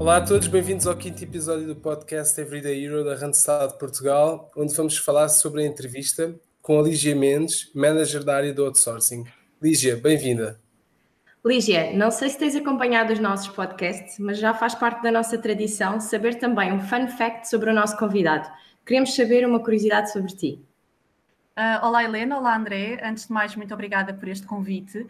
Olá a todos, bem-vindos ao quinto episódio do podcast Everyday Hero da Randstad Portugal, onde vamos falar sobre a entrevista com a Lígia Mendes, manager da área do outsourcing. Lígia, bem-vinda. Lígia, não sei se tens acompanhado os nossos podcasts, mas já faz parte da nossa tradição saber também um fun fact sobre o nosso convidado. Queremos saber uma curiosidade sobre ti. Uh, olá Helena, olá André. Antes de mais, muito obrigada por este convite. Uh,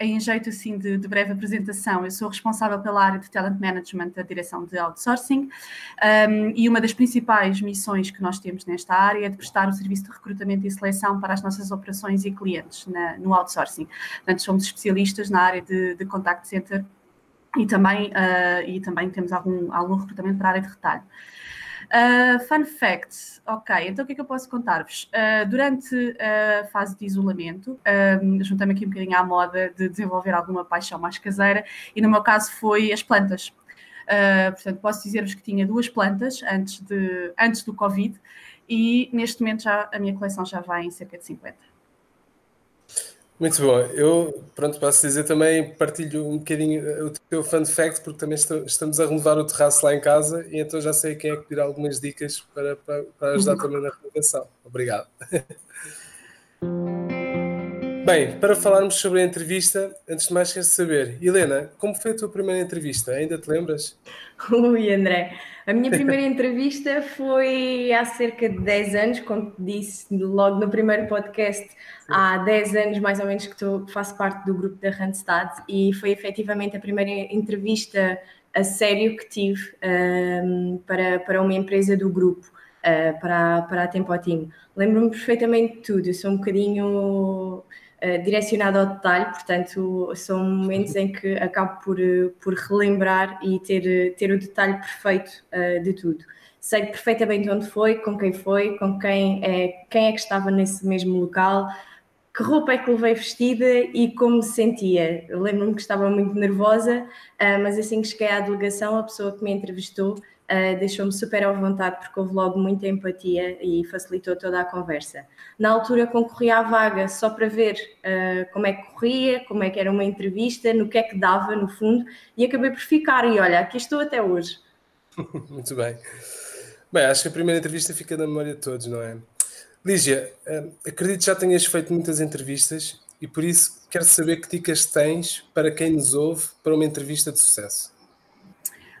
em jeito assim de, de, breve apresentação, eu sou responsável pela área de Talent Management da direção de outsourcing um, e uma das principais missões que nós temos nesta área é de prestar o serviço de recrutamento e seleção para as nossas operações e clientes na, no outsourcing. Portanto, somos especialistas na área de, de contact center e também, uh, e também temos algum, algum recrutamento para a área de retalho. Uh, fun fact, ok, então o que é que eu posso contar-vos? Uh, durante a fase de isolamento, um, juntei-me aqui um bocadinho à moda de desenvolver alguma paixão mais caseira e no meu caso foi as plantas. Uh, portanto, posso dizer-vos que tinha duas plantas antes, de, antes do Covid e neste momento já a minha coleção já vai em cerca de 50. Muito bom. Eu, pronto, posso dizer também, partilho um bocadinho o teu fun fact, porque também estou, estamos a renovar o terraço lá em casa e então já sei quem é que pedir algumas dicas para, para, para ajudar também na renovação. Obrigado. Bem, para falarmos sobre a entrevista, antes de mais quero saber, Helena, como foi a tua primeira entrevista? Ainda te lembras? Ui, André, a minha primeira entrevista foi há cerca de 10 anos, como te disse logo no primeiro podcast, Sim. há 10 anos mais ou menos que, tu, faço parte do grupo da Randstad e foi efetivamente a primeira entrevista a sério que tive um, para, para uma empresa do grupo. Uh, para, para a Tempo Team. Lembro-me perfeitamente de tudo, eu sou um bocadinho eh, direcionado ao detalhe, portanto, são momentos em que acabo por, eh, por relembrar e ter, eh, ter o detalhe perfeito uh, de tudo. Sei perfeitamente onde foi, com quem foi, com quem é, quem é que estava nesse mesmo local, que roupa é que levei vestida e como me sentia. Lembro-me que estava muito nervosa, mas assim que cheguei à delegação, a pessoa que me entrevistou uh, deixou-me super à vontade porque houve logo muita empatia e facilitou toda a conversa. Na altura concorri à vaga só para ver uh, como é que corria, como é que era uma entrevista, no que é que dava no fundo e acabei por ficar e olha, aqui estou até hoje. Muito bem. Bem, acho que a primeira entrevista fica na memória de todos, não é? Lígia, uh, acredito que já tenhas feito muitas entrevistas e por isso quero saber que dicas tens para quem nos ouve para uma entrevista de sucesso.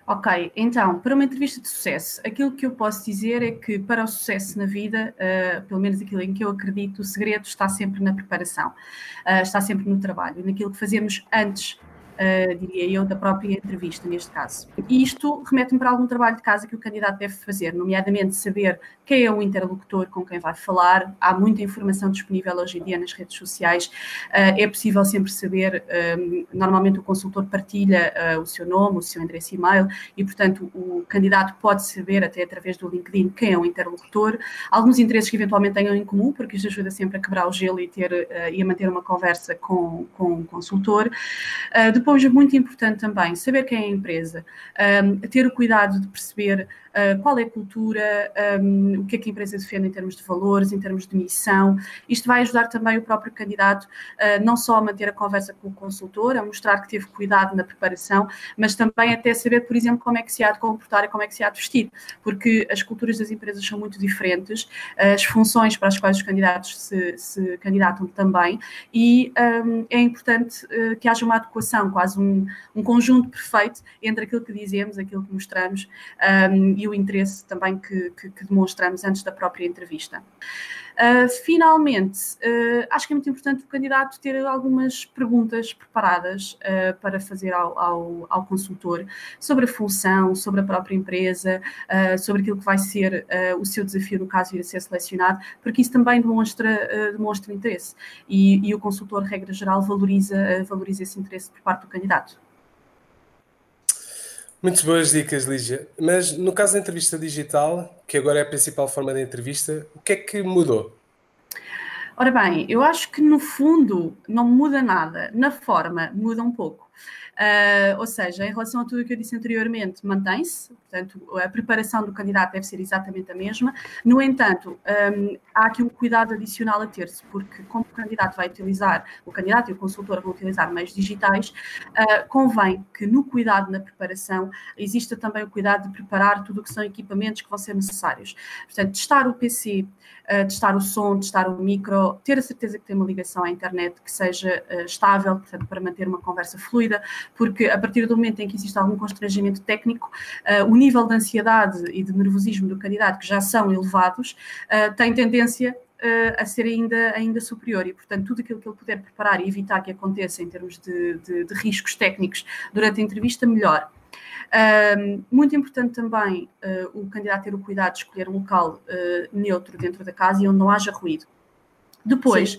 Ok, então, para uma entrevista de sucesso, aquilo que eu posso dizer é que para o sucesso na vida, uh, pelo menos aquilo em que eu acredito, o segredo está sempre na preparação, uh, está sempre no trabalho, naquilo que fazemos antes uh, diria eu, da própria entrevista, neste caso. E isto remete-me para algum trabalho de casa que o candidato deve fazer, nomeadamente saber quem é o interlocutor com quem vai falar. Há muita informação disponível hoje em dia nas redes sociais. Uh, é possível sempre saber, um, eh, normalmente o consultor partilha uh, o seu nome, o seu endereço e-mail e, portanto, o candidato pode saber, até através do LinkedIn, quem é o interlocutor. Alguns interesses que eventualmente tenham em comum, porque isto ajuda sempre a quebrar o gelo e, ter, uh, e a manter uma conversa com, com o consultor. Depois, depois, muito importante também, saber quem é a empresa, um, ter o cuidado de perceber uh, qual é a cultura, um, o que é que a empresa defende em termos de valores, em termos de missão. Isto vai ajudar também o próprio candidato uh, não só a manter a conversa com o consultor, a mostrar que teve cuidado na preparação, mas também até saber, por exemplo, como é que se há de comportar e como é que se há de vestir, porque as culturas das empresas são muito diferentes, as funções para as quais os candidatos se, se candidatam também, e um, é importante uh, que haja uma adequação, quase um, um conjunto perfeito entre aquilo que dizemos, aquilo que mostramos um, e o interesse também que, que, que demonstramos antes da própria entrevista. Uh, finalmente, uh, acho que é muito importante o candidato ter algumas perguntas preparadas uh, para fazer ao, ao, ao, consultor sobre a função, sobre a própria empresa, sobre aquilo que vai ser o seu desafio no caso de a ser selecionado, porque isso também demonstra, demonstra interesse e, e, o consultor, regra geral, valoriza, valoriza esse interesse por parte do candidato. Muito boas dicas, Lígia. Mas no caso da entrevista digital, que agora é a principal forma de entrevista, o que é que mudou? Ora bem, eu acho que no fundo não muda nada. Na forma, muda um pouco. Uh, ou seja, em relação a tudo o que eu disse anteriormente, mantém-se, portanto, a preparação do candidato deve ser exatamente a mesma. No entanto, um, há aqui um cuidado adicional a ter-se, porque como o candidato vai utilizar, o candidato e o consultor vão utilizar meios digitais, uh, convém que no cuidado na preparação exista também o cuidado de preparar tudo o que são equipamentos que vão ser necessários. Portanto, testar o PC, uh, testar o som, testar o micro, ter a certeza que tem uma ligação à internet que seja estável, portanto, para manter uma conversa fluida, porque a partir do momento em que existe algum constrangimento técnico, uh, o nível de ansiedade e de nervosismo do candidato, que já são elevados, tem tendência a ser ainda, ainda superior e, portanto, tudo aquilo que ele puder preparar e evitar que aconteça em termos de, de, de riscos técnicos durante a entrevista, melhor. Um, muito importante também uh, o candidato ter o cuidado de escolher um local uh, neutro dentro da casa e onde não haja ruído. Depois, Sim.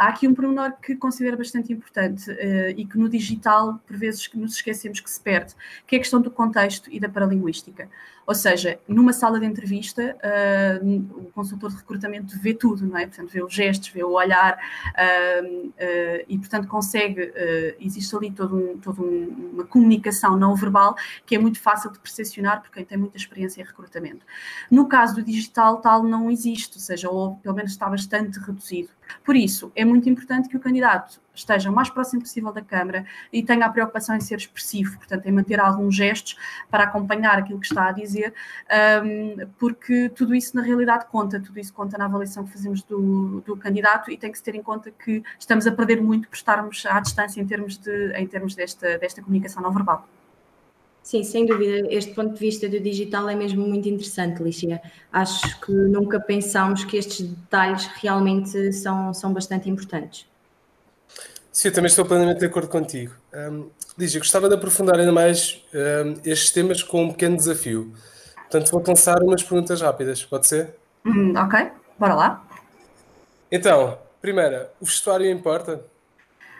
Há aqui um pormenor que considero bastante importante uh, e que no digital, por vezes, nos esquecemos que se perde, que é a questão do contexto e da paralinguística. Ou seja, numa sala de entrevista, uh, o consultor de recrutamento vê tudo, não é? Portanto, vê os gestos, vê o olhar uh, e, portanto, consegue. existe ali toda um, todo um, uma comunicação não verbal que é muito fácil de percepcionar por quem tem muita experiência em recrutamento. No caso do digital, tal não existe, ou seja, ou pelo menos está bastante reduzido. Por isso, é muito importante que o candidato esteja o mais próximo possível da câmara e tenha a preocupação em ser expressivo, portanto, em manter alguns gestos para acompanhar aquilo que está a dizer, porque tudo isso na realidade conta, tudo isso conta na avaliação que fazemos do, do candidato e tem que se ter em conta que estamos a perder muito por estarmos à distância em termos, de, em termos desta, desta comunicação não verbal. Sim, sem dúvida. Este ponto de vista do digital é mesmo muito interessante, Lícia. Acho que nunca pensámos que estes detalhes realmente são, são bastante importantes. Sim, eu também estou plenamente de acordo contigo. Um, Lígia, gostava de aprofundar ainda mais um, estes temas com um pequeno desafio. Portanto, vou lançar umas perguntas rápidas, pode ser? Hum, ok, bora lá. Então, primeira, o vestuário importa?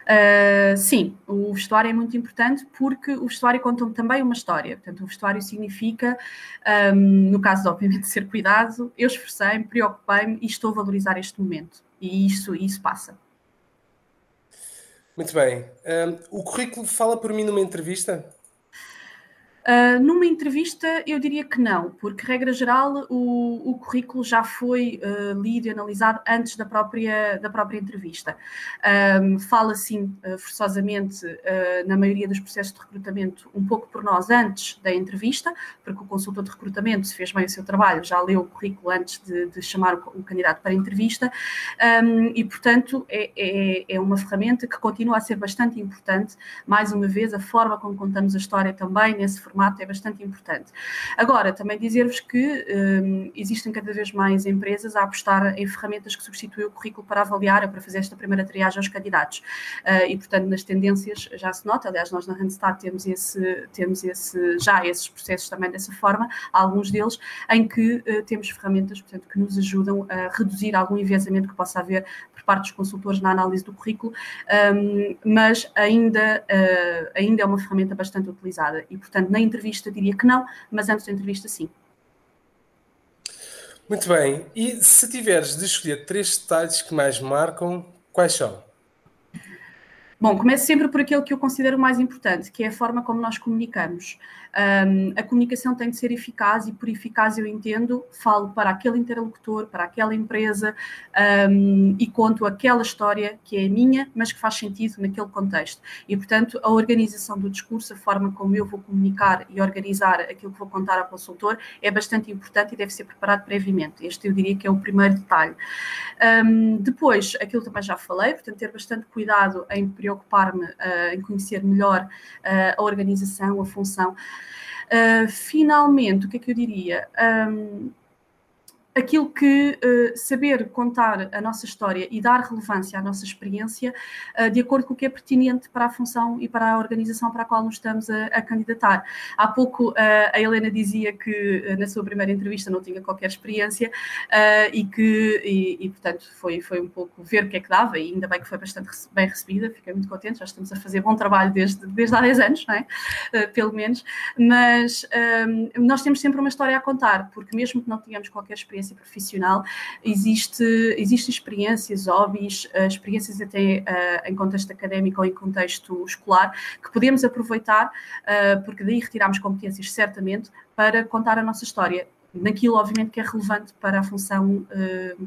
Uh, sim, o vestuário é muito importante porque o vestuário conta também uma história. Portanto, o vestuário significa, um, no caso obviamente, ser cuidado, eu esforcei-me, preocupei-me e estou a valorizar este momento. E isso, isso passa. Muito bem. Um, o currículo fala por mim numa entrevista? Uh, numa entrevista, eu diria que não, porque, regra geral, o, o currículo já foi uh, lido e analisado antes da própria, da própria entrevista. Um, fala, sim, uh, forçosamente, na maioria dos processos de recrutamento, um pouco por nós antes da entrevista, porque o consultor de recrutamento, se fez bem o seu trabalho, já leu o currículo antes de, de chamar o, o, candidato para a entrevista, um, e, portanto, é, é, é uma ferramenta que continua a ser bastante importante. Mais uma vez, a forma como contamos a história também, nesse formato é bastante importante. Agora, também dizer-vos que um, existem cada vez mais empresas a apostar em ferramentas que substituem o currículo para avaliar, para fazer esta primeira triagem aos candidatos. Uh, e, portanto, nas tendências já se nota, aliás, nós na Randstad temos, esse, temos esse, já esses processos também dessa forma, alguns deles, em que uh, temos ferramentas, portanto, que nos ajudam a reduzir algum enviesamento que possa haver por parte dos consultores na análise do currículo, um, mas ainda, uh, ainda é uma ferramenta bastante utilizada. E, portanto, na entrevista diria que não, mas antes da entrevista sim. Muito bem. E se tiveres de escolher três detalhes que mais marcam, quais são? Bom, começo sempre por aquele que eu considero mais importante, que é a forma como nós comunicamos. Um, a comunicação tem de ser eficaz e por eficaz eu entendo, falo para aquele interlocutor, para aquela empresa um, e conto aquela história que é minha, mas que faz sentido naquele contexto. E, portanto, a organização do discurso, a forma como eu vou comunicar e organizar aquilo que vou contar ao consultor é bastante importante e deve ser preparado previamente. Este eu diria que é o primeiro detalhe. Um, depois, aquilo também já falei, portanto, ter bastante cuidado em preocupar-me uh, em conhecer melhor uh, a organização, a função. Uh, finalmente, o que é que eu diria? Um, aquilo que uh, saber contar a nossa história e dar relevância à nossa experiência uh, de acordo com o que é pertinente para a função e para a organização para a qual nos estamos a, a candidatar. Há pouco uh, a Helena dizia que na sua primeira entrevista não tinha qualquer experiência e que, e, e, portanto, foi, foi um pouco ver o que é que dava e ainda bem que foi bastante bem recebida, fiquei muito contente, já estamos a fazer bom trabalho desde, desde há 10 anos, não é? pelo menos, mas nós temos sempre uma história a contar, porque mesmo que não tenhamos qualquer experiência, experiência profissional, existe, existem experiências, hobbies, uh, experiências até uh, em contexto académico ou em contexto escolar, que podemos aproveitar, porque daí retiramos competências certamente para contar a nossa história, naquilo, obviamente, que é relevante para a função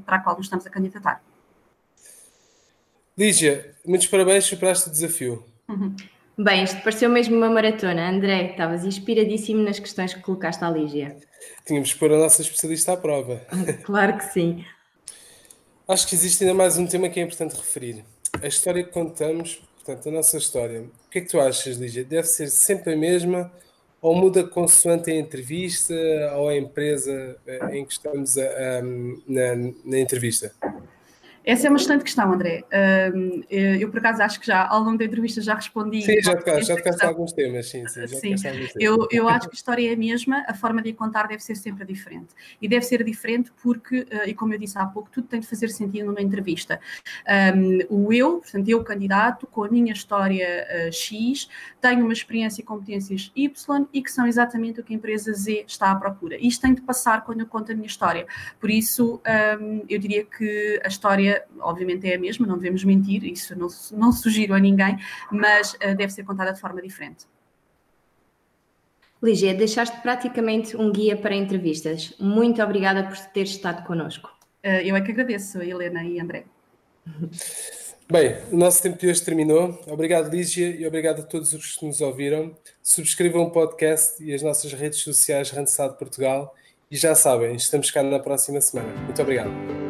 para a qual nos estamos a candidatar. Lígia, muitos parabéns, superaste o desafio. Uhum. Bem, isto pareceu mesmo uma maratona. André, estavas inspiradíssimo nas questões que colocaste à Lígia. Tínhamos que pôr a nossa especialista à prova. claro que sim. Acho que existe ainda mais um tema que é importante referir. A história que contamos, portanto, a nossa história. O que é que tu achas, Lígia? Deve ser sempre a mesma ou muda consoante a entrevista ou a empresa eh, em que estamos a, a, na, na entrevista? Essa é uma excelente questão, André. eu, por acaso, acho que já ao longo da entrevista já respondi. Sim, já tocaste, já tocaste alguns temas, sim, sim. Já sim. Alguns temas. Eu, eu acho que a história é a mesma, a forma de a contar deve ser sempre diferente. E deve ser diferente porque, uh, e como eu disse há pouco, tudo tem de fazer sentido numa entrevista. Um, o eu, portanto, eu candidato, com a minha história uh, X, tenho uma experiência e competências Y e que são exatamente o que a empresa Z está à procura. Isto tem de passar quando eu conto a minha história. Por isso, um, eu diria que a história obviamente, é a mesma, não devemos mentir, isso não, não sugiro a ninguém, mas uh, deve ser contada de forma diferente. Lígia, deixaste praticamente um guia para entrevistas. Muito obrigada por ter estado connosco. Uh, eu é que agradeço, Helena e André. Bem, o nosso tempo de hoje terminou. Obrigado, Lígia, e obrigado a todos os que nos ouviram. Subscrevam o podcast e as nossas redes sociais Randstad Portugal. E já sabem, estamos cá na próxima semana. Muito obrigado.